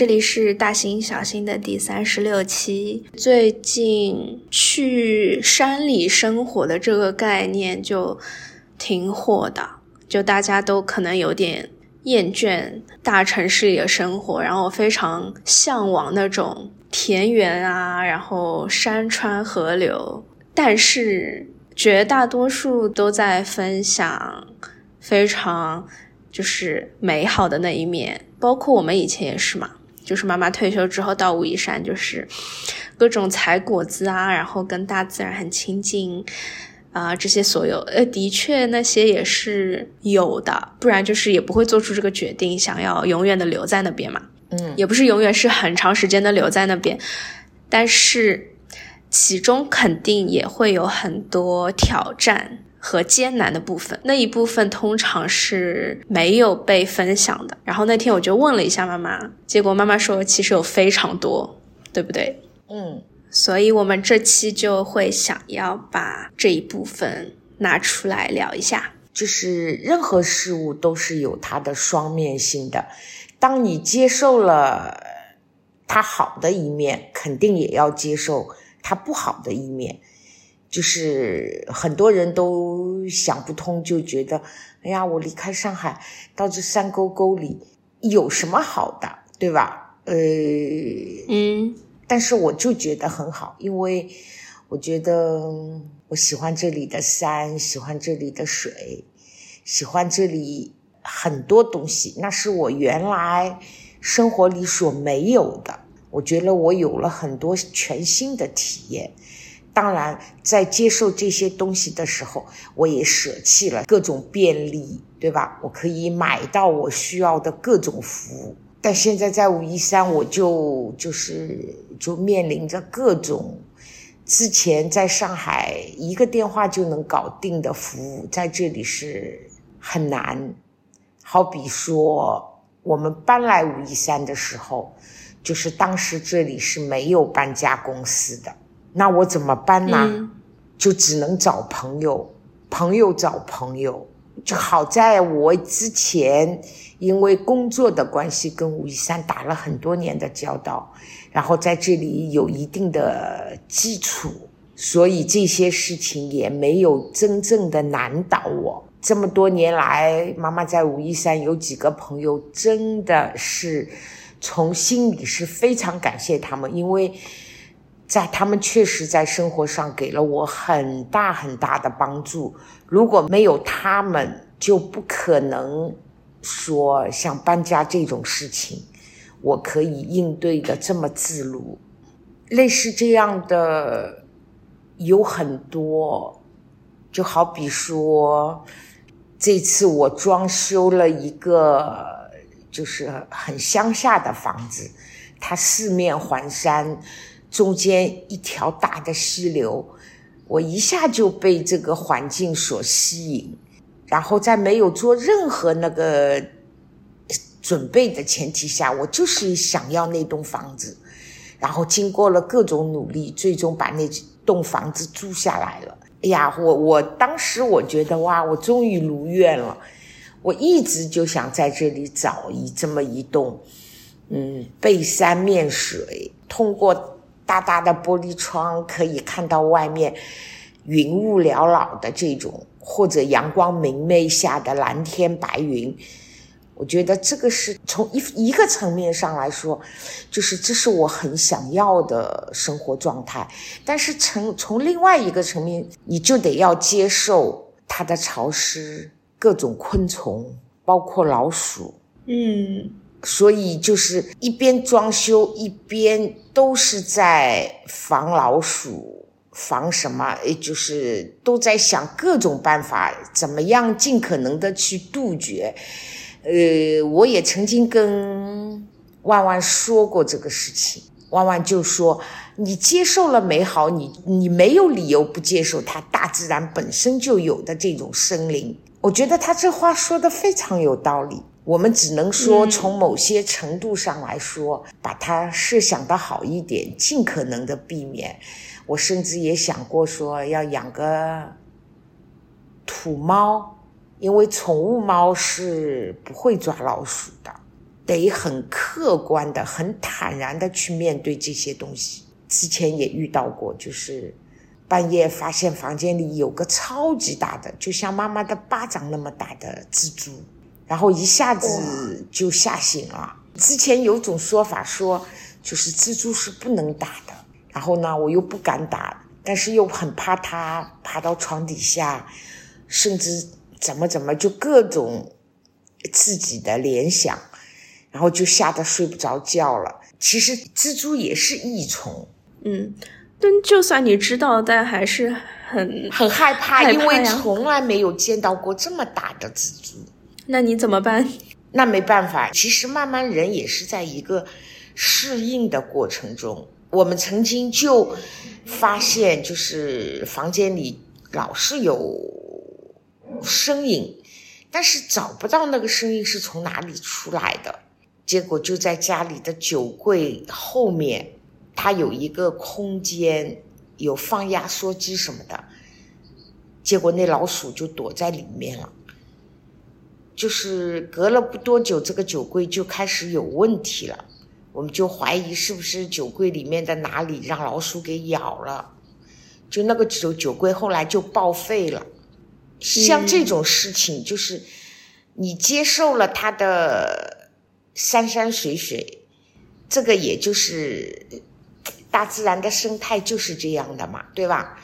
这里是大行小新的第三十六期。最近去山里生活的这个概念就挺火的，就大家都可能有点厌倦大城市里的生活，然后非常向往那种田园啊，然后山川河流。但是绝大多数都在分享非常就是美好的那一面，包括我们以前也是嘛。就是妈妈退休之后到武夷山，就是各种采果子啊，然后跟大自然很亲近啊，这些所有，呃，的确那些也是有的，不然就是也不会做出这个决定，想要永远的留在那边嘛。嗯，也不是永远是很长时间的留在那边，但是其中肯定也会有很多挑战。和艰难的部分，那一部分通常是没有被分享的。然后那天我就问了一下妈妈，结果妈妈说其实有非常多，对不对？嗯，所以我们这期就会想要把这一部分拿出来聊一下。就是任何事物都是有它的双面性的，当你接受了它好的一面，肯定也要接受它不好的一面。就是很多人都想不通，就觉得，哎呀，我离开上海到这山沟沟里有什么好的，对吧？呃，嗯，但是我就觉得很好，因为我觉得我喜欢这里的山，喜欢这里的水，喜欢这里很多东西，那是我原来生活里所没有的。我觉得我有了很多全新的体验。当然，在接受这些东西的时候，我也舍弃了各种便利，对吧？我可以买到我需要的各种服务。但现在在武夷山，我就就是就面临着各种之前在上海一个电话就能搞定的服务，在这里是很难。好比说，我们搬来武夷山的时候，就是当时这里是没有搬家公司的。那我怎么办呢？就只能找朋友，朋友找朋友。就好在我之前因为工作的关系跟武夷山打了很多年的交道，然后在这里有一定的基础，所以这些事情也没有真正的难倒我。这么多年来，妈妈在武夷山有几个朋友，真的是从心里是非常感谢他们，因为。在他们确实在生活上给了我很大很大的帮助。如果没有他们，就不可能说像搬家这种事情，我可以应对的这么自如。类似这样的有很多，就好比说，这次我装修了一个就是很乡下的房子，它四面环山。中间一条大的溪流，我一下就被这个环境所吸引，然后在没有做任何那个准备的前提下，我就是想要那栋房子，然后经过了各种努力，最终把那栋房子租下来了。哎呀，我我当时我觉得哇，我终于如愿了。我一直就想在这里找一这么一栋，嗯，背山面水，通过。大大的玻璃窗可以看到外面云雾缭绕的这种，或者阳光明媚下的蓝天白云。我觉得这个是从一一个层面上来说，就是这是我很想要的生活状态。但是从从另外一个层面，你就得要接受它的潮湿，各种昆虫，包括老鼠。嗯。所以就是一边装修一边都是在防老鼠，防什么？也就是都在想各种办法，怎么样尽可能的去杜绝。呃，我也曾经跟万万说过这个事情，万万就说：“你接受了美好，你你没有理由不接受它，大自然本身就有的这种生灵。”我觉得他这话说的非常有道理。我们只能说，从某些程度上来说，把它设想的好一点，尽可能的避免。我甚至也想过说，要养个土猫，因为宠物猫是不会抓老鼠的。得很客观的、很坦然的去面对这些东西。之前也遇到过，就是半夜发现房间里有个超级大的，就像妈妈的巴掌那么大的蜘蛛，然后一下子就吓醒了。之前有种说法说，就是蜘蛛是不能打的，然后呢，我又不敢打，但是又很怕它爬到床底下，甚至怎么怎么，就各种自己的联想，然后就吓得睡不着觉了。其实蜘蛛也是益虫。嗯，但就算你知道，但还是很很害怕，因为从来没有见到过这么大的蜘蛛。那你怎么办？那没办法，其实慢慢人也是在一个适应的过程中。我们曾经就发现，就是房间里老是有声音，但是找不到那个声音是从哪里出来的。结果就在家里的酒柜后面。它有一个空间，有放压缩机什么的，结果那老鼠就躲在里面了。就是隔了不多久，这个酒柜就开始有问题了，我们就怀疑是不是酒柜里面的哪里让老鼠给咬了，就那个酒酒柜后来就报废了。像这种事情，就是你接受了它的山山水水，这个也就是。大自然的生态就是这样的嘛，对吧？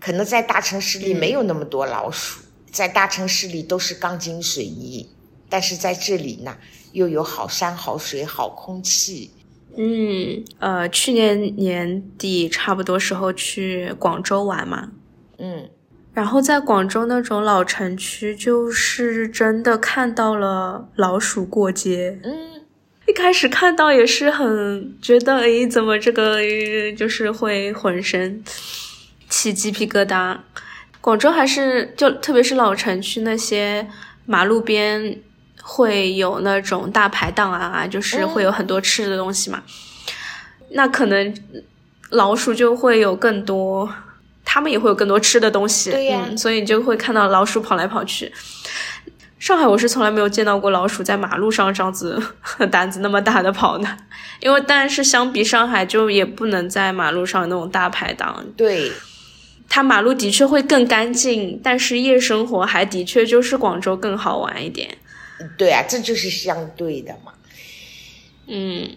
可能在大城市里没有那么多老鼠，在大城市里都是钢筋水泥，但是在这里呢，又有好山好水好空气。嗯，呃，去年年底差不多时候去广州玩嘛，嗯，然后在广州那种老城区，就是真的看到了老鼠过街，嗯。一开始看到也是很觉得，哎，怎么这个就是会浑身起鸡皮疙瘩。广州还是就特别是老城区那些马路边会有那种大排档啊，就是会有很多吃的东西嘛。那可能老鼠就会有更多，他们也会有更多吃的东西，对呀，所以你就会看到老鼠跑来跑去。上海我是从来没有见到过老鼠在马路上这样子 胆子那么大的跑的，因为但是相比上海就也不能在马路上那种大排档。对，它马路的确会更干净，但是夜生活还的确就是广州更好玩一点。对啊，这就是相对的嘛。嗯，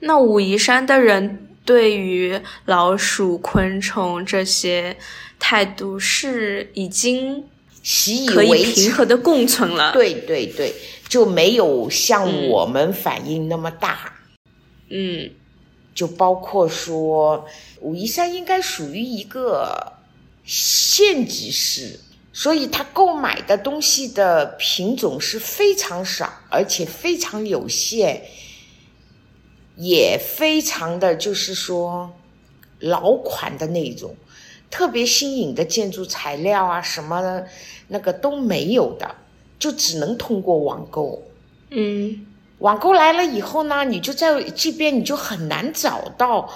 那武夷山的人对于老鼠、昆虫这些态度是已经。习以为，平和的共存了。对对对，就没有像我们反应那么大。嗯，就包括说，武夷山应该属于一个县级市，所以它购买的东西的品种是非常少，而且非常有限，也非常的就是说老款的那种。特别新颖的建筑材料啊，什么的那个都没有的，就只能通过网购。嗯，网购来了以后呢，你就在这边你就很难找到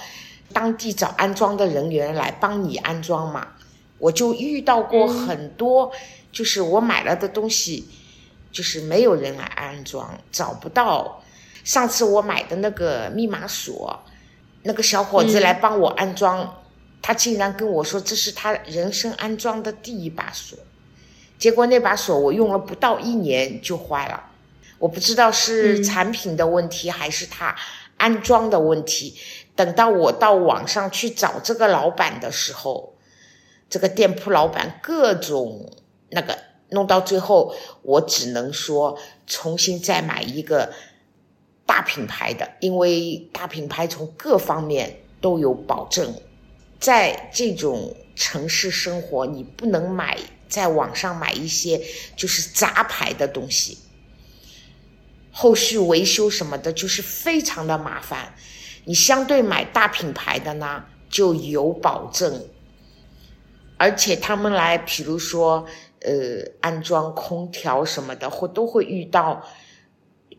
当地找安装的人员来帮你安装嘛。我就遇到过很多，就是我买了的东西，就是没有人来安装，找不到。上次我买的那个密码锁，那个小伙子来帮我安装。他竟然跟我说这是他人生安装的第一把锁，结果那把锁我用了不到一年就坏了，我不知道是产品的问题还是他安装的问题。等到我到网上去找这个老板的时候，这个店铺老板各种那个弄到最后，我只能说重新再买一个大品牌的，因为大品牌从各方面都有保证。在这种城市生活，你不能买在网上买一些就是杂牌的东西，后续维修什么的，就是非常的麻烦。你相对买大品牌的呢，就有保证，而且他们来，比如说呃安装空调什么的，或都会遇到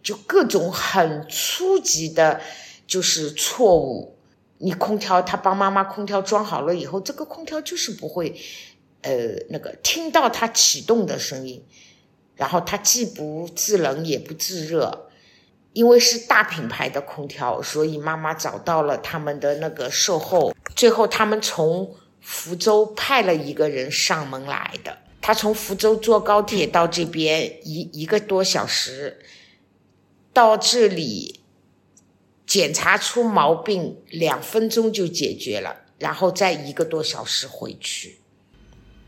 就各种很初级的，就是错误。你空调，他帮妈妈空调装好了以后，这个空调就是不会，呃，那个听到它启动的声音，然后它既不制冷也不制热，因为是大品牌的空调，所以妈妈找到了他们的那个售后，最后他们从福州派了一个人上门来的。他从福州坐高铁到这边一一个多小时，到这里检查出毛病两分钟就解决了，然后再一个多小时回去。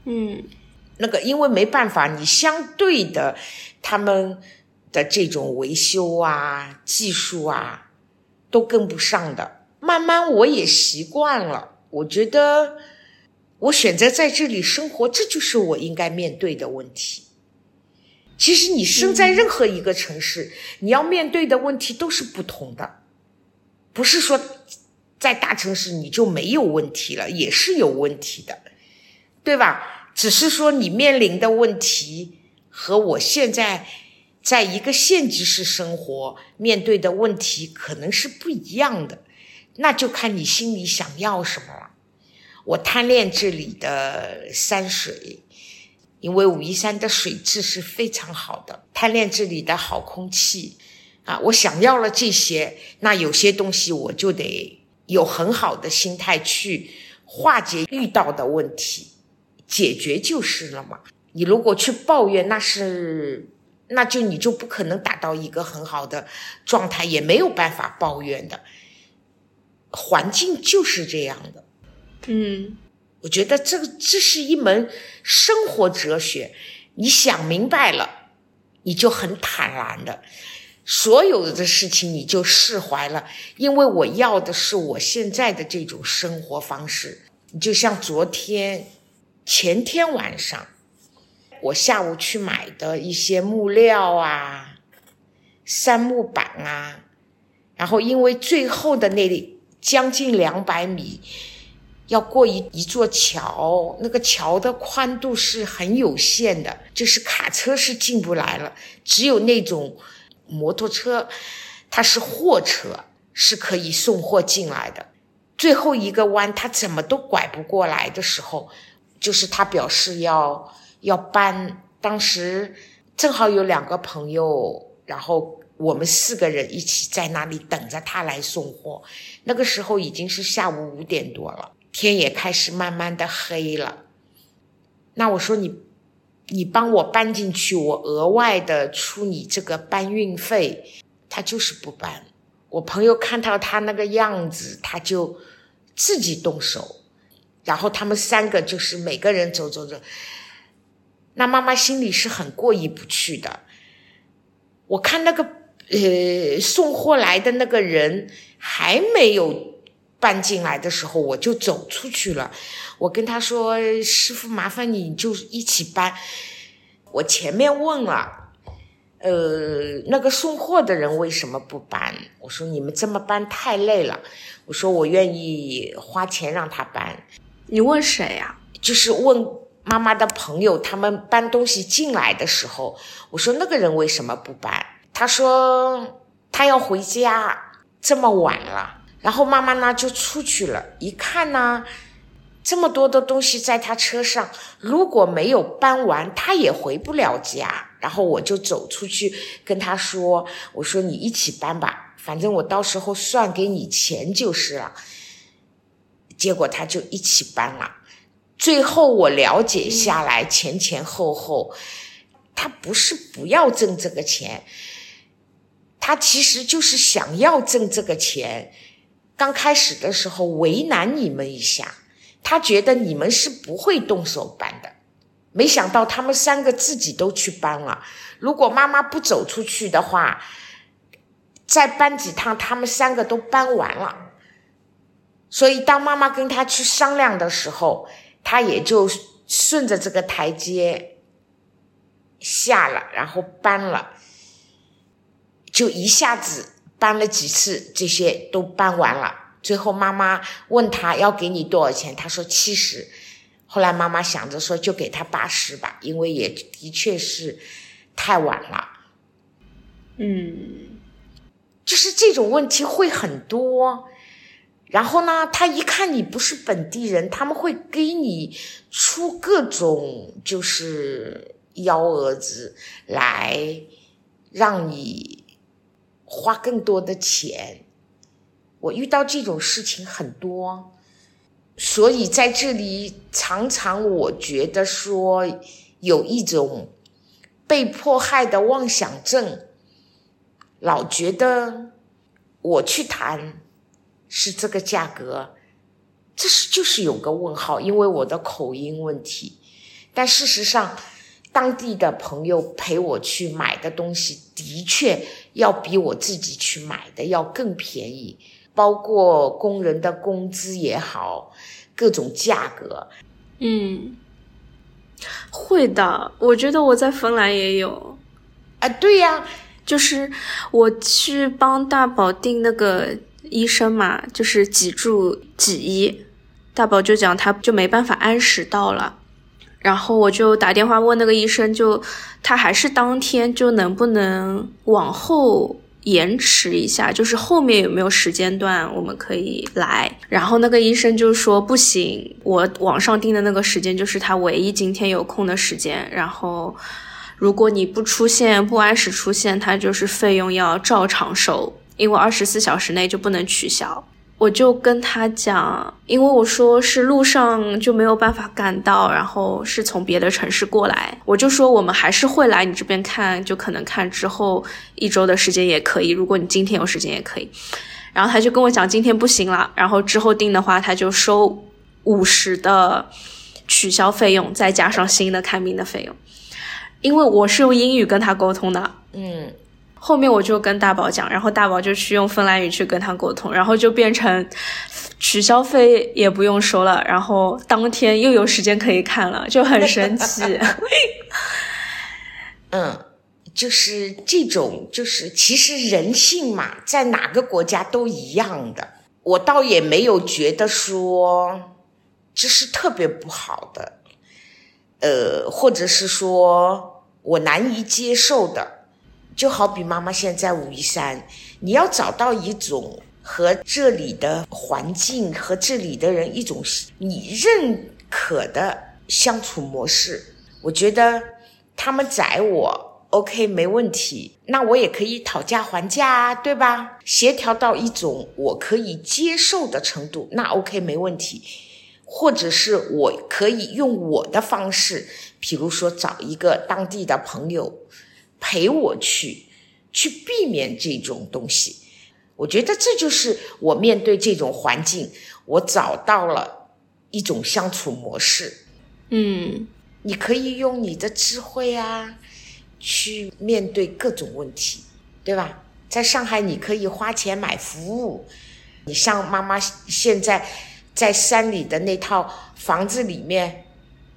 嗯，那个因为没办法，你相对的他们的这种维修啊、技术啊都跟不上的。慢慢我也习惯了，我觉得。我选择在这里生活，这就是我应该面对的问题。其实你生在任何一个城市，你要面对的问题都是不同的，不是说在大城市你就没有问题了，也是有问题的，对吧？只是说你面临的问题和我现在在一个县级市生活面对的问题可能是不一样的，那就看你心里想要什么了。我贪恋这里的山水，因为武夷山的水质是非常好的。贪恋这里的好空气，啊，我想要了这些，那有些东西我就得有很好的心态去化解遇到的问题，解决就是了嘛。你如果去抱怨，那是那就你就不可能达到一个很好的状态，也没有办法抱怨的。环境就是这样的。嗯，我觉得这个这是一门生活哲学。你想明白了，你就很坦然的，所有的事情你就释怀了。因为我要的是我现在的这种生活方式。你就像昨天、前天晚上，我下午去买的一些木料啊、杉木板啊，然后因为最后的那将近两百米。要过一一座桥，那个桥的宽度是很有限的，就是卡车是进不来了，只有那种摩托车，它是货车是可以送货进来的。最后一个弯，他怎么都拐不过来的时候，就是他表示要要搬。当时正好有两个朋友，然后我们四个人一起在那里等着他来送货。那个时候已经是下午五点多了。天也开始慢慢的黑了，那我说你，你帮我搬进去，我额外的出你这个搬运费，他就是不搬。我朋友看到他那个样子，他就自己动手，然后他们三个就是每个人走走走，那妈妈心里是很过意不去的。我看那个呃送货来的那个人还没有。搬进来的时候，我就走出去了。我跟他说：“师傅，麻烦你就一起搬。”我前面问了，呃，那个送货的人为什么不搬？我说：“你们这么搬太累了。”我说：“我愿意花钱让他搬。”你问谁呀？就是问妈妈的朋友，他们搬东西进来的时候，我说：“那个人为什么不搬？”他说：“他要回家，这么晚了。”然后妈妈呢就出去了，一看呢，这么多的东西在他车上，如果没有搬完，他也回不了家。然后我就走出去跟他说：“我说你一起搬吧，反正我到时候算给你钱就是了。”结果他就一起搬了。最后我了解下来，前前后后，他不是不要挣这个钱，他其实就是想要挣这个钱。刚开始的时候为难你们一下，他觉得你们是不会动手搬的，没想到他们三个自己都去搬了。如果妈妈不走出去的话，再搬几趟，他们三个都搬完了。所以当妈妈跟他去商量的时候，他也就顺着这个台阶下了，然后搬了，就一下子。搬了几次，这些都搬完了。最后妈妈问他要给你多少钱，他说七十。后来妈妈想着说就给他八十吧，因为也的确是太晚了。嗯，就是这种问题会很多。然后呢，他一看你不是本地人，他们会给你出各种就是幺蛾子来让你。花更多的钱。我遇到这种事情很多，所以在这里常常我觉得说有一种被迫害的妄想症，老觉得我去谈是这个价格，这是就是有个问号，因为我的口音问题。但事实上，当地的朋友陪我去买的东西，的确要比我自己去买的要更便宜，包括工人的工资也好，各种价格。嗯，会的。我觉得我在芬兰也有。啊，对呀，就是我去帮大宝订那个医生嘛，就是脊柱脊医，大宝就讲他就没办法按时到了。然后我就打电话问那个医生，就他还是当天就能不能往后延迟一下，就是后面有没有时间段我们可以来。然后那个医生就说不行，我网上订的那个时间就是他唯一今天有空的时间。然后如果你不出现不按时出现，他就是费用要照常收，因为二十四小时内就不能取消。我就跟他讲，因为我说是路上就没有办法赶到，然后是从别的城市过来，我就说我们还是会来你这边看，就可能看之后一周的时间也可以，如果你今天有时间也可以。然后他就跟我讲今天不行了，然后之后订的话他就收五十的取消费用，再加上新的看病的费用，因为我是用英语跟他沟通的，嗯。后面我就跟大宝讲，然后大宝就去用芬兰语去跟他沟通，然后就变成取消费也不用收了，然后当天又有时间可以看了，就很神奇。嗯，就是这种，就是其实人性嘛，在哪个国家都一样的。我倒也没有觉得说这是特别不好的，呃，或者是说我难以接受的。就好比妈妈现在武夷山，你要找到一种和这里的环境和这里的人一种你认可的相处模式，我觉得他们宰我 OK 没问题，那我也可以讨价还价啊，对吧？协调到一种我可以接受的程度，那 OK 没问题，或者是我可以用我的方式，比如说找一个当地的朋友。陪我去，去避免这种东西。我觉得这就是我面对这种环境，我找到了一种相处模式。嗯，你可以用你的智慧啊，去面对各种问题，对吧？在上海，你可以花钱买服务。你像妈妈现在在山里的那套房子里面，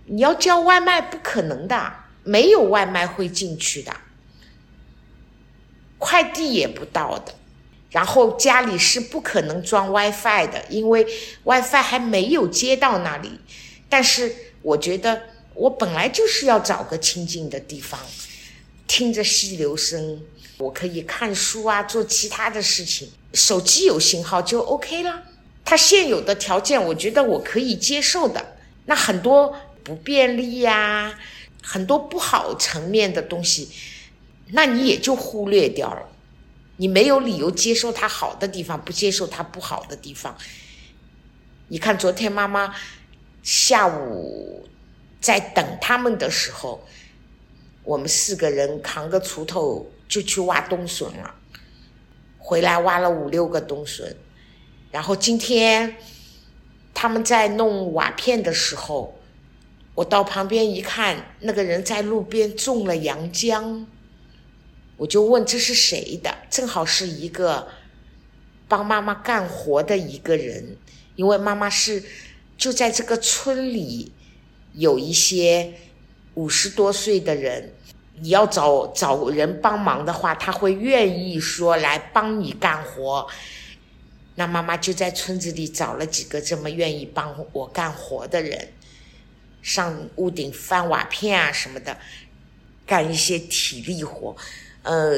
你要叫外卖不可能的，没有外卖会进去的。快递也不到的，然后家里是不可能装 WiFi 的，因为 WiFi 还没有接到那里。但是我觉得我本来就是要找个清静的地方，听着溪流声，我可以看书啊，做其他的事情，手机有信号就 OK 了。它现有的条件，我觉得我可以接受的。那很多不便利呀，很多不好层面的东西。那你也就忽略掉了，你没有理由接受他好的地方，不接受他不好的地方。你看，昨天妈妈下午在等他们的时候，我们四个人扛个锄头就去挖冬笋了，回来挖了五六个冬笋。然后今天他们在弄瓦片的时候，我到旁边一看，那个人在路边种了洋姜。我就问这是谁的？正好是一个帮妈妈干活的一个人，因为妈妈是就在这个村里有一些五十多岁的人，你要找找人帮忙的话，他会愿意说来帮你干活。那妈妈就在村子里找了几个这么愿意帮我干活的人，上屋顶翻瓦片啊什么的，干一些体力活。呃，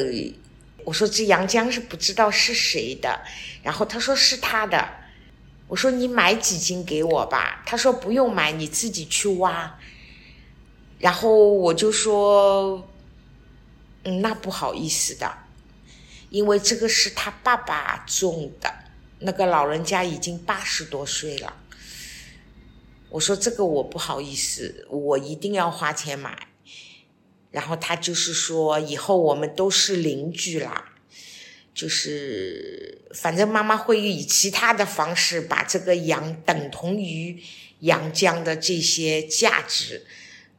我说这杨江是不知道是谁的，然后他说是他的，我说你买几斤给我吧，他说不用买，你自己去挖。然后我就说，嗯，那不好意思的，因为这个是他爸爸种的，那个老人家已经八十多岁了。我说这个我不好意思，我一定要花钱买。然后他就是说，以后我们都是邻居啦，就是反正妈妈会以其他的方式把这个羊等同于阳江的这些价值，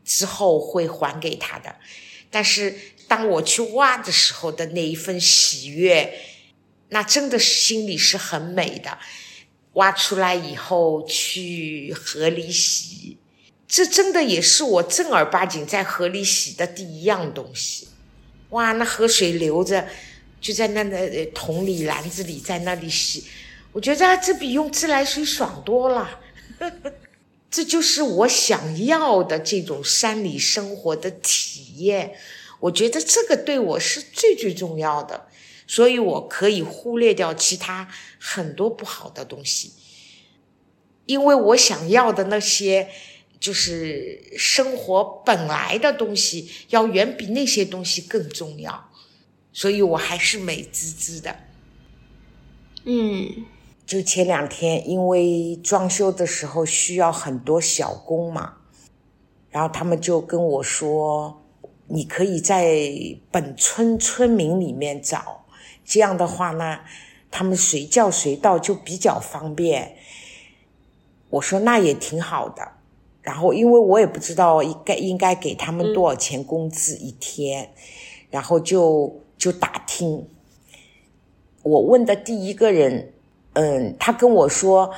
之后会还给他的。但是当我去挖的时候的那一份喜悦，那真的是心里是很美的。挖出来以后去河里洗。这真的也是我正儿八经在河里洗的第一样东西，哇！那河水流着，就在那那桶里、篮子里，在那里洗，我觉得这比用自来水爽多了。这就是我想要的这种山里生活的体验，我觉得这个对我是最最重要的，所以我可以忽略掉其他很多不好的东西，因为我想要的那些。就是生活本来的东西要远比那些东西更重要，所以我还是美滋滋的。嗯，就前两天，因为装修的时候需要很多小工嘛，然后他们就跟我说：“你可以在本村村民里面找，这样的话呢，他们随叫随到就比较方便。”我说：“那也挺好的。”然后，因为我也不知道应该应该给他们多少钱工资一天，然后就就打听。我问的第一个人，嗯，他跟我说，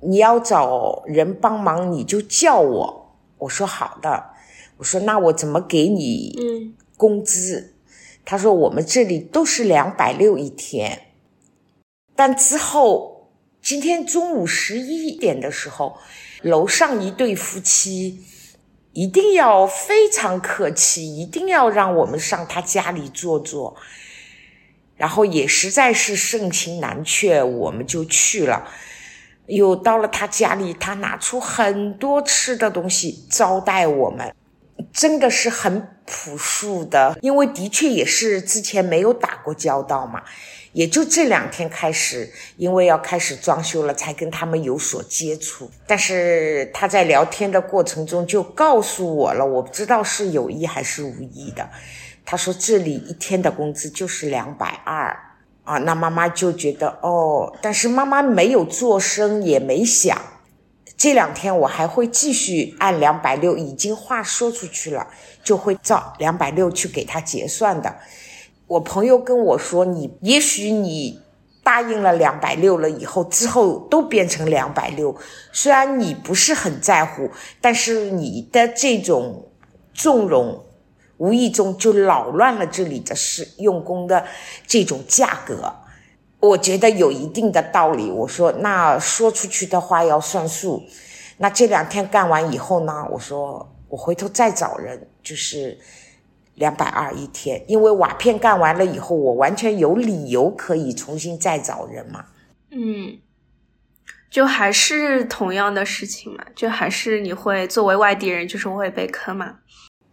你要找人帮忙，你就叫我。我说好的。我说那我怎么给你工资？他说我们这里都是两百六一天。但之后，今天中午十一点的时候。楼上一对夫妻一定要非常客气，一定要让我们上他家里坐坐，然后也实在是盛情难却，我们就去了。又到了他家里，他拿出很多吃的东西招待我们，真的是很朴素的，因为的确也是之前没有打过交道嘛。也就这两天开始，因为要开始装修了，才跟他们有所接触。但是他在聊天的过程中就告诉我了，我不知道是有意还是无意的。他说这里一天的工资就是两百二啊，那妈妈就觉得哦，但是妈妈没有做声，也没想。这两天我还会继续按两百六，已经话说出去了，就会照两百六去给他结算的。我朋友跟我说：“你也许你答应了两百六了以后，之后都变成两百六。虽然你不是很在乎，但是你的这种纵容，无意中就扰乱了这里的是用工的这种价格。我觉得有一定的道理。我说，那说出去的话要算数。那这两天干完以后呢？我说，我回头再找人，就是。”两百二一天，因为瓦片干完了以后，我完全有理由可以重新再找人嘛。嗯，就还是同样的事情嘛，就还是你会作为外地人，就是会被坑嘛。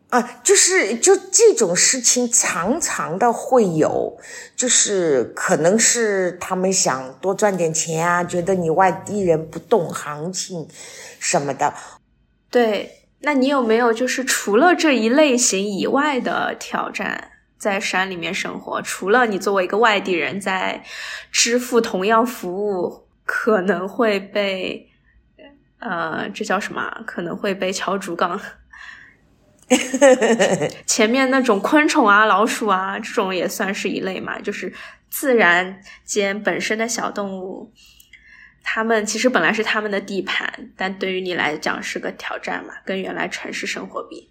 啊，就是就这种事情常常的会有，就是可能是他们想多赚点钱啊，觉得你外地人不懂行情什么的。对。那你有没有就是除了这一类型以外的挑战，在山里面生活？除了你作为一个外地人在支付同样服务，可能会被呃，这叫什么？可能会被敲竹杠。前面那种昆虫啊、老鼠啊，这种也算是一类嘛，就是自然间本身的小动物。他们其实本来是他们的地盘，但对于你来讲是个挑战嘛，跟原来城市生活比。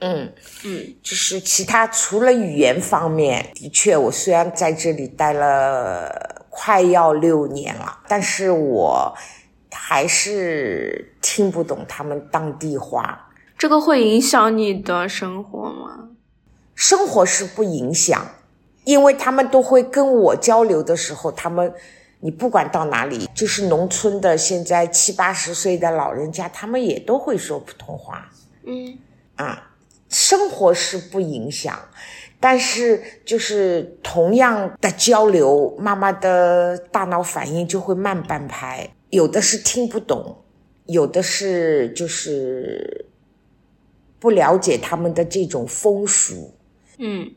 嗯嗯，就是其他除了语言方面，的确，我虽然在这里待了快要六年了，但是我还是听不懂他们当地话。这个会影响你的生活吗？生活是不影响，因为他们都会跟我交流的时候，他们。你不管到哪里，就是农村的，现在七八十岁的老人家，他们也都会说普通话。嗯，啊，生活是不影响，但是就是同样的交流，妈妈的大脑反应就会慢半拍，有的是听不懂，有的是就是不了解他们的这种风俗。嗯，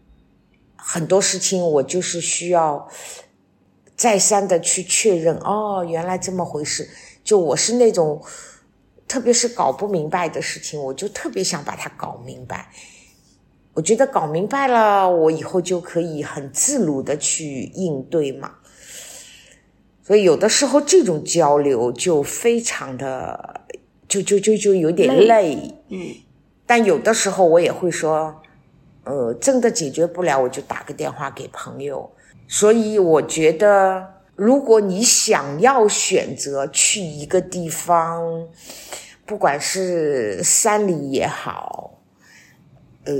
很多事情我就是需要再三的去确认。哦，原来这么回事。就我是那种，特别是搞不明白的事情，我就特别想把它搞明白。我觉得搞明白了，我以后就可以很自如的去应对嘛。所以有的时候这种交流就非常的，就就就就有点累。嗯，但有的时候我也会说，呃，真的解决不了，我就打个电话给朋友。所以我觉得。如果你想要选择去一个地方，不管是山里也好，呃，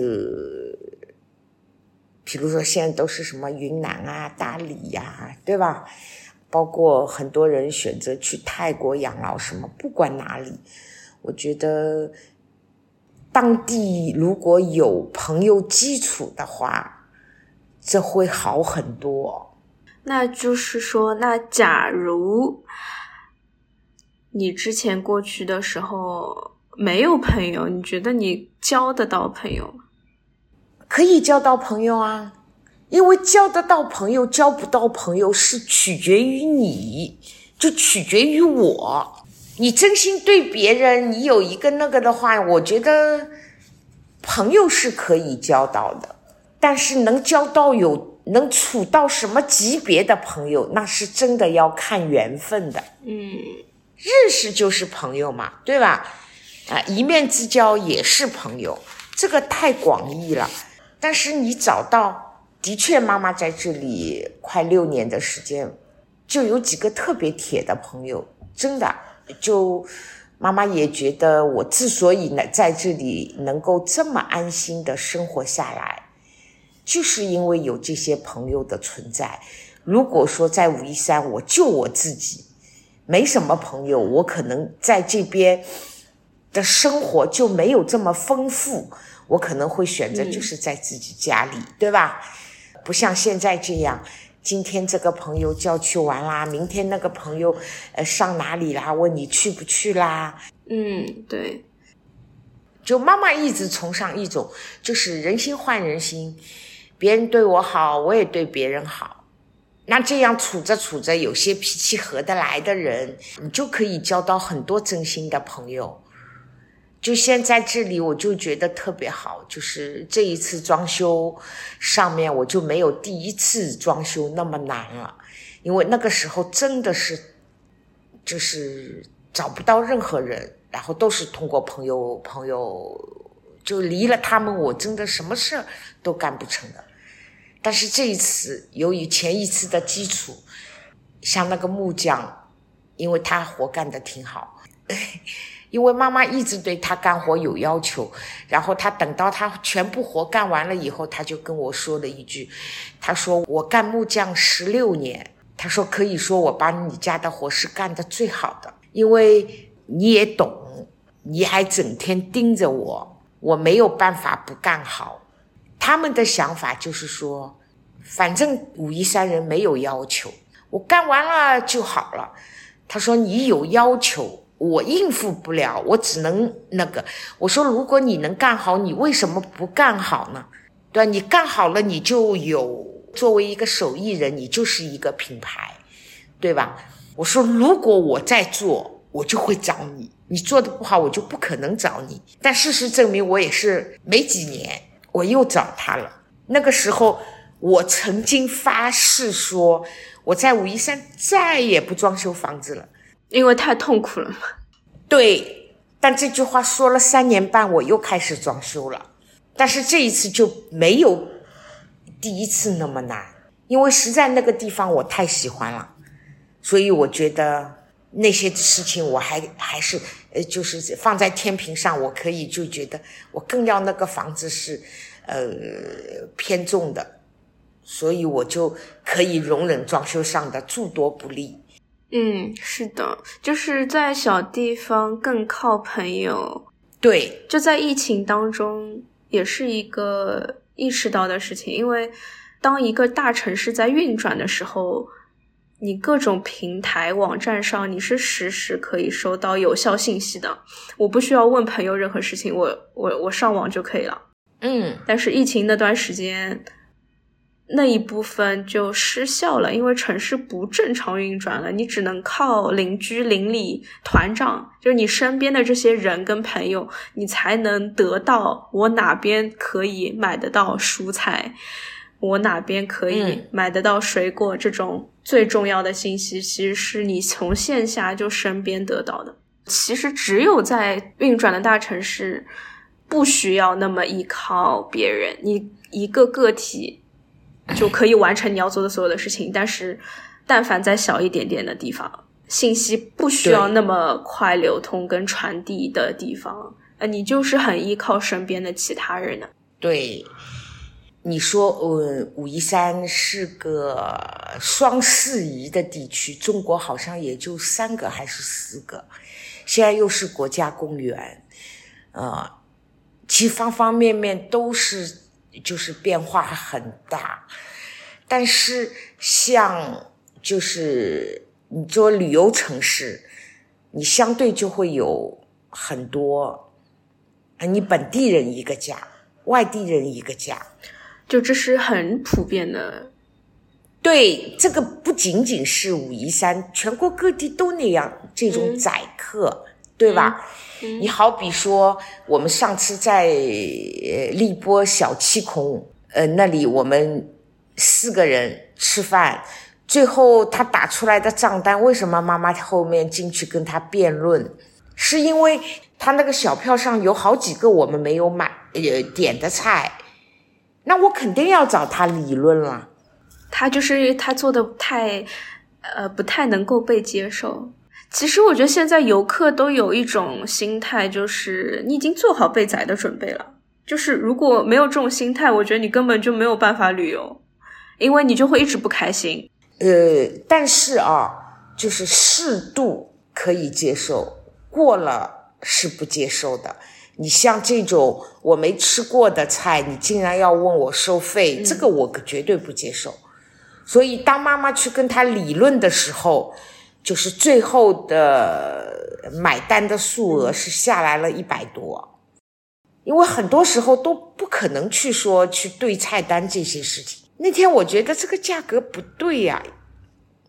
比如说现在都是什么云南啊、大理呀，对吧？包括很多人选择去泰国养老，什么不管哪里，我觉得当地如果有朋友基础的话，这会好很多。那就是说，那假如你之前过去的时候没有朋友，你觉得你交得到朋友吗？可以交到朋友啊，因为交得到朋友，交不到朋友是取决于你，就取决于我。你真心对别人，你有一个那个的话，我觉得朋友是可以交到的，但是能交到有。能处到什么级别的朋友，那是真的要看缘分的。嗯，认识就是朋友嘛，对吧？啊，一面之交也是朋友，这个太广义了。但是你找到，的确，妈妈在这里快六年的时间，就有几个特别铁的朋友，真的，就妈妈也觉得，我之所以能在这里能够这么安心的生活下来。就是因为有这些朋友的存在。如果说在武夷山，我就我自己，没什么朋友，我可能在这边的生活就没有这么丰富。我可能会选择就是在自己家里，对吧？不像现在这样，今天这个朋友叫去玩啦，明天那个朋友呃上哪里啦，问你去不去啦。嗯，对。就妈妈一直崇尚一种，就是人心换人心。别人对我好，我也对别人好，那这样处着处着，有些脾气合得来的人，你就可以交到很多真心的朋友。就现在这里，我就觉得特别好，就是这一次装修上面，我就没有第一次装修那么难了，因为那个时候真的是就是找不到任何人，然后都是通过朋友朋友。就离了他们，我真的什么事都干不成的。但是这一次，由于前一次的基础，像那个木匠，因为他活干的挺好，因为妈妈一直对他干活有要求，然后他等到他全部活干完了以后，他就跟我说了一句：“他说我干木匠十六年，他说可以说我把你家的活是干的最好的，因为你也懂，你还整天盯着我。”我没有办法不干好，他们的想法就是说，反正武夷山人没有要求，我干完了就好了。他说你有要求，我应付不了，我只能那个。我说如果你能干好，你为什么不干好呢？对吧？你干好了，你就有作为一个手艺人，你就是一个品牌，对吧？我说如果我在做，我就会找你。你做的不好，我就不可能找你。但事实证明，我也是没几年，我又找他了。那个时候，我曾经发誓说，我在武夷山再也不装修房子了，因为太痛苦了嘛。对，但这句话说了三年半，我又开始装修了。但是这一次就没有第一次那么难，因为实在那个地方我太喜欢了，所以我觉得。那些事情我还还是呃，就是放在天平上，我可以就觉得我更要那个房子是呃偏重的，所以我就可以容忍装修上的诸多不利。嗯，是的，就是在小地方更靠朋友。对，就在疫情当中，也是一个意识到的事情。因为当一个大城市在运转的时候，你各种平台网站上你是实时可以收到有效信息的，我不需要问朋友任何事情，我我我上网就可以了。嗯，但是疫情那段时间，那一部分就失效了，因为城市不正常运转了，你只能靠邻居、邻里、团长，就是你身边的这些人跟朋友，你才能得到我哪边可以买得到蔬菜，我哪边可以买得到水果，这种最重要的信息，其实是你从线下就身边得到的。其实只有在运转的大城市。不需要那么依靠别人，你一个个体就可以完成你要做的所有的事情。但是，但凡在小一点点的地方，信息不需要那么快流通跟传递的地方，呃，你就是很依靠身边的其他人的。对，你说，呃，武夷山是个双适宜的地区，中国好像也就三个还是四个，现在又是国家公园，呃。其方方面面都是，就是变化很大，但是像就是你做旅游城市，你相对就会有很多，你本地人一个家，外地人一个家，就这是很普遍的。对，这个不仅仅是武夷山，全国各地都那样，这种宰客，对吧？你好比说，我们上次在荔波小七孔，呃，那里我们四个人吃饭，最后他打出来的账单，为什么妈妈后面进去跟他辩论？是因为他那个小票上有好几个我们没有买呃点的菜，那我肯定要找他理论了。他就是他做的太，呃，不太能够被接受。其实我觉得现在游客都有一种心态，就是你已经做好被宰的准备了。就是如果没有这种心态，我觉得你根本就没有办法旅游，因为你就会一直不开心。呃，但是啊，就是适度可以接受，过了是不接受的。你像这种我没吃过的菜，你竟然要问我收费，这个我绝对不接受。所以当妈妈去跟他理论的时候。就是最后的买单的数额是下来了一百多，因为很多时候都不可能去说去对菜单这些事情。那天我觉得这个价格不对呀，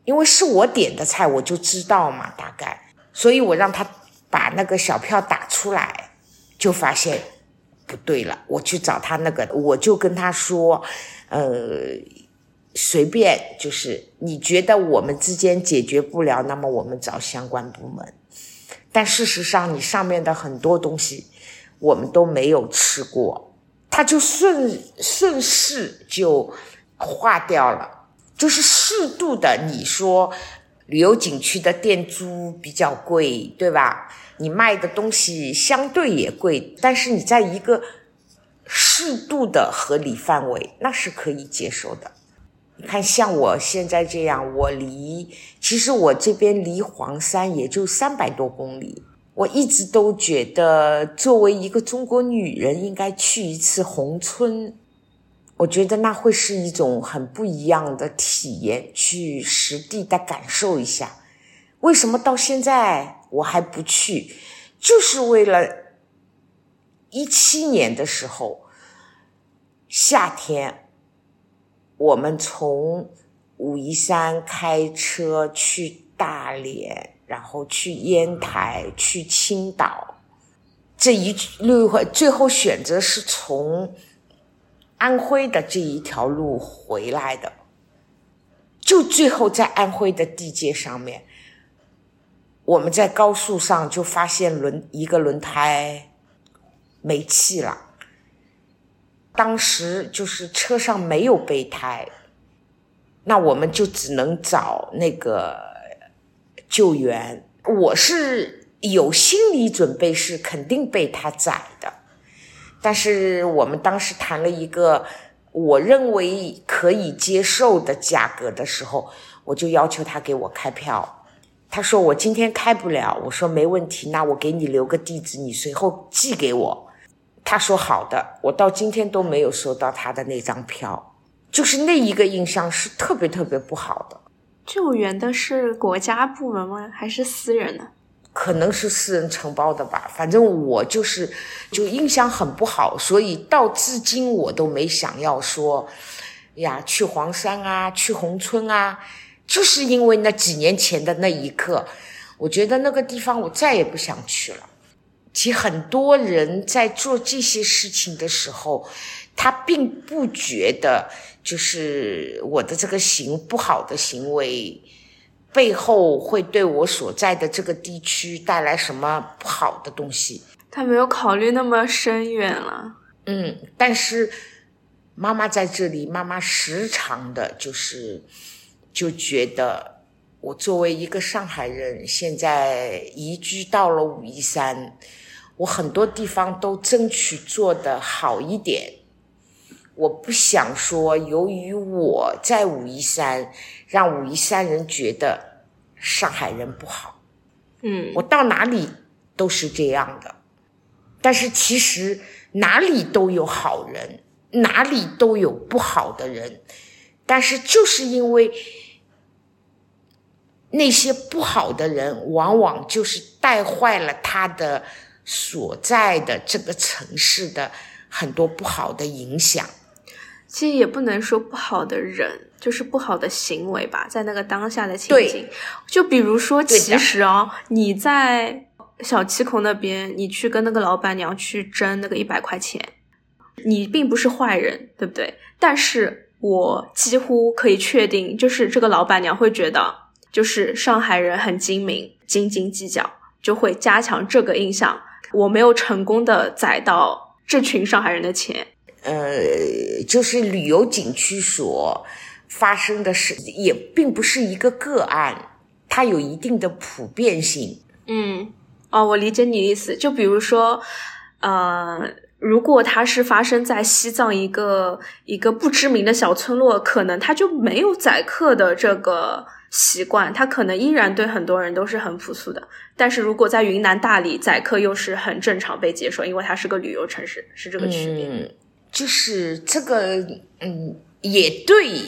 因为是我点的菜，我就知道嘛，大概，所以我让他把那个小票打出来，就发现不对了。我去找他那个，我就跟他说，呃。随便，就是你觉得我们之间解决不了，那么我们找相关部门。但事实上，你上面的很多东西我们都没有吃过，它就顺顺势就化掉了。就是适度的，你说旅游景区的店租比较贵，对吧？你卖的东西相对也贵，但是你在一个适度的合理范围，那是可以接受的。你看，像我现在这样，我离其实我这边离黄山也就三百多公里。我一直都觉得，作为一个中国女人，应该去一次宏村。我觉得那会是一种很不一样的体验，去实地的感受一下。为什么到现在我还不去？就是为了一七年的时候夏天。我们从武夷山开车去大连，然后去烟台，去青岛，这一路最后选择是从安徽的这一条路回来的。就最后在安徽的地界上面，我们在高速上就发现轮一个轮胎没气了。当时就是车上没有备胎，那我们就只能找那个救援。我是有心理准备，是肯定被他宰的。但是我们当时谈了一个我认为可以接受的价格的时候，我就要求他给我开票。他说我今天开不了，我说没问题，那我给你留个地址，你随后寄给我。他说好的，我到今天都没有收到他的那张票，就是那一个印象是特别特别不好的。救援的是国家部门吗？还是私人呢？可能是私人承包的吧，反正我就是就印象很不好，所以到至今我都没想要说呀去黄山啊，去宏村啊，就是因为那几年前的那一刻，我觉得那个地方我再也不想去了。其实很多人在做这些事情的时候，他并不觉得就是我的这个行不好的行为。背后会对我所在的这个地区带来什么不好的东西？他没有考虑那么深远了。嗯，但是妈妈在这里，妈妈时常的就是就觉得，我作为一个上海人，现在移居到了武夷山，我很多地方都争取做的好一点。我不想说，由于我在武夷山，让武夷山人觉得上海人不好。嗯，我到哪里都是这样的。但是其实哪里都有好人，哪里都有不好的人。但是就是因为那些不好的人，往往就是带坏了他的所在的这个城市的很多不好的影响。其实也不能说不好的人，就是不好的行为吧，在那个当下的情景，就比如说，其实哦，你在小七孔那边，你去跟那个老板娘去争那个一百块钱，你并不是坏人，对不对？但是我几乎可以确定，就是这个老板娘会觉得，就是上海人很精明，斤斤计较，就会加强这个印象。我没有成功的宰到这群上海人的钱。呃，就是旅游景区所发生的事，也并不是一个个案，它有一定的普遍性。嗯，哦，我理解你的意思。就比如说，呃，如果它是发生在西藏一个一个不知名的小村落，可能它就没有宰客的这个习惯，它可能依然对很多人都是很朴素的。但是如果在云南大理宰客，又是很正常被接受，因为它是个旅游城市，是这个区别。就是这个，嗯，也对，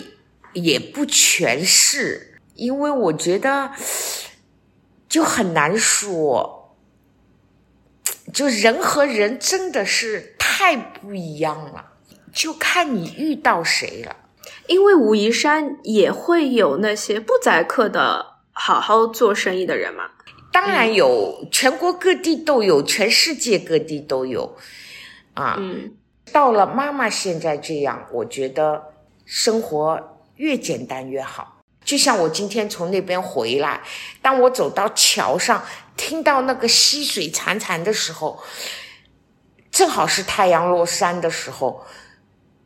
也不全是，因为我觉得就很难说，就人和人真的是太不一样了，就看你遇到谁了。因为武夷山也会有那些不宰客的好好做生意的人嘛，当然有，全国各地都有，全世界各地都有，啊。嗯。到了妈妈现在这样，我觉得生活越简单越好。就像我今天从那边回来，当我走到桥上，听到那个溪水潺潺的时候，正好是太阳落山的时候，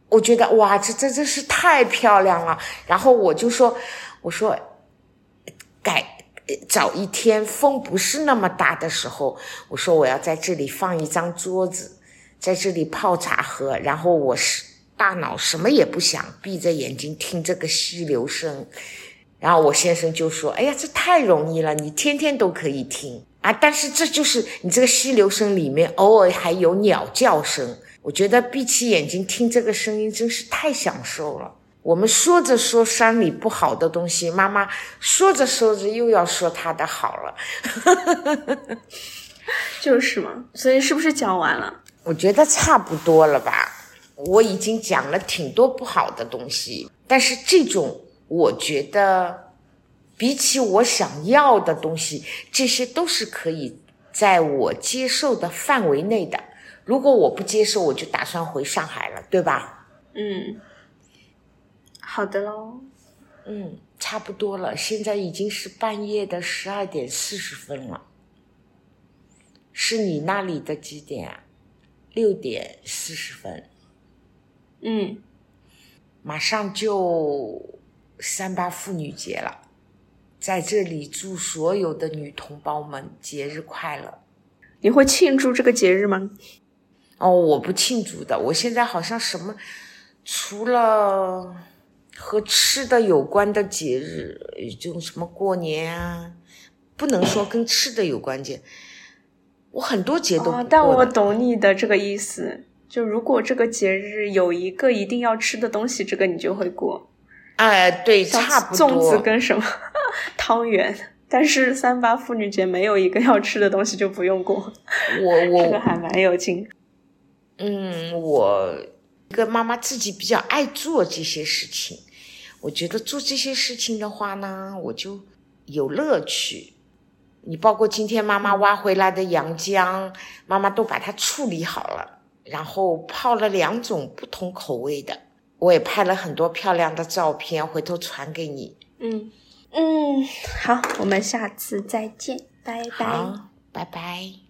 我觉得哇，这这真是太漂亮了。然后我就说，我说改早一天风不是那么大的时候，我说我要在这里放一张桌子。在这里泡茶喝，然后我是大脑什么也不想，闭着眼睛听这个溪流声。然后我先生就说：“哎呀，这太容易了，你天天都可以听啊！”但是这就是你这个溪流声里面偶尔还有鸟叫声，我觉得闭起眼睛听这个声音真是太享受了。我们说着说山里不好的东西，妈妈说着说着又要说她的好了，就是嘛。所以是不是讲完了？我觉得差不多了吧，我已经讲了挺多不好的东西，但是这种我觉得，比起我想要的东西，这些都是可以在我接受的范围内的。如果我不接受，我就打算回上海了，对吧？嗯，好的喽。嗯，差不多了，现在已经是半夜的十二点四十分了，是你那里的几点啊？六点四十分，嗯，马上就三八妇女节了，在这里祝所有的女同胞们节日快乐。你会庆祝这个节日吗？哦，我不庆祝的。我现在好像什么，除了和吃的有关的节日，就什么过年啊，不能说跟吃的有关节。我很多节都但我懂你的这个意思。就如果这个节日有一个一定要吃的东西，这个你就会过。哎，对，差不粽子。跟什么 汤圆，但是三八妇女节没有一个要吃的东西就不用过，我我 这个还蛮有劲。嗯，我一个妈妈自己比较爱做这些事情，我觉得做这些事情的话呢，我就有乐趣。你包括今天妈妈挖回来的洋姜，妈妈都把它处理好了，然后泡了两种不同口味的，我也拍了很多漂亮的照片，回头传给你。嗯嗯，好，我们下次再见，拜拜。拜拜。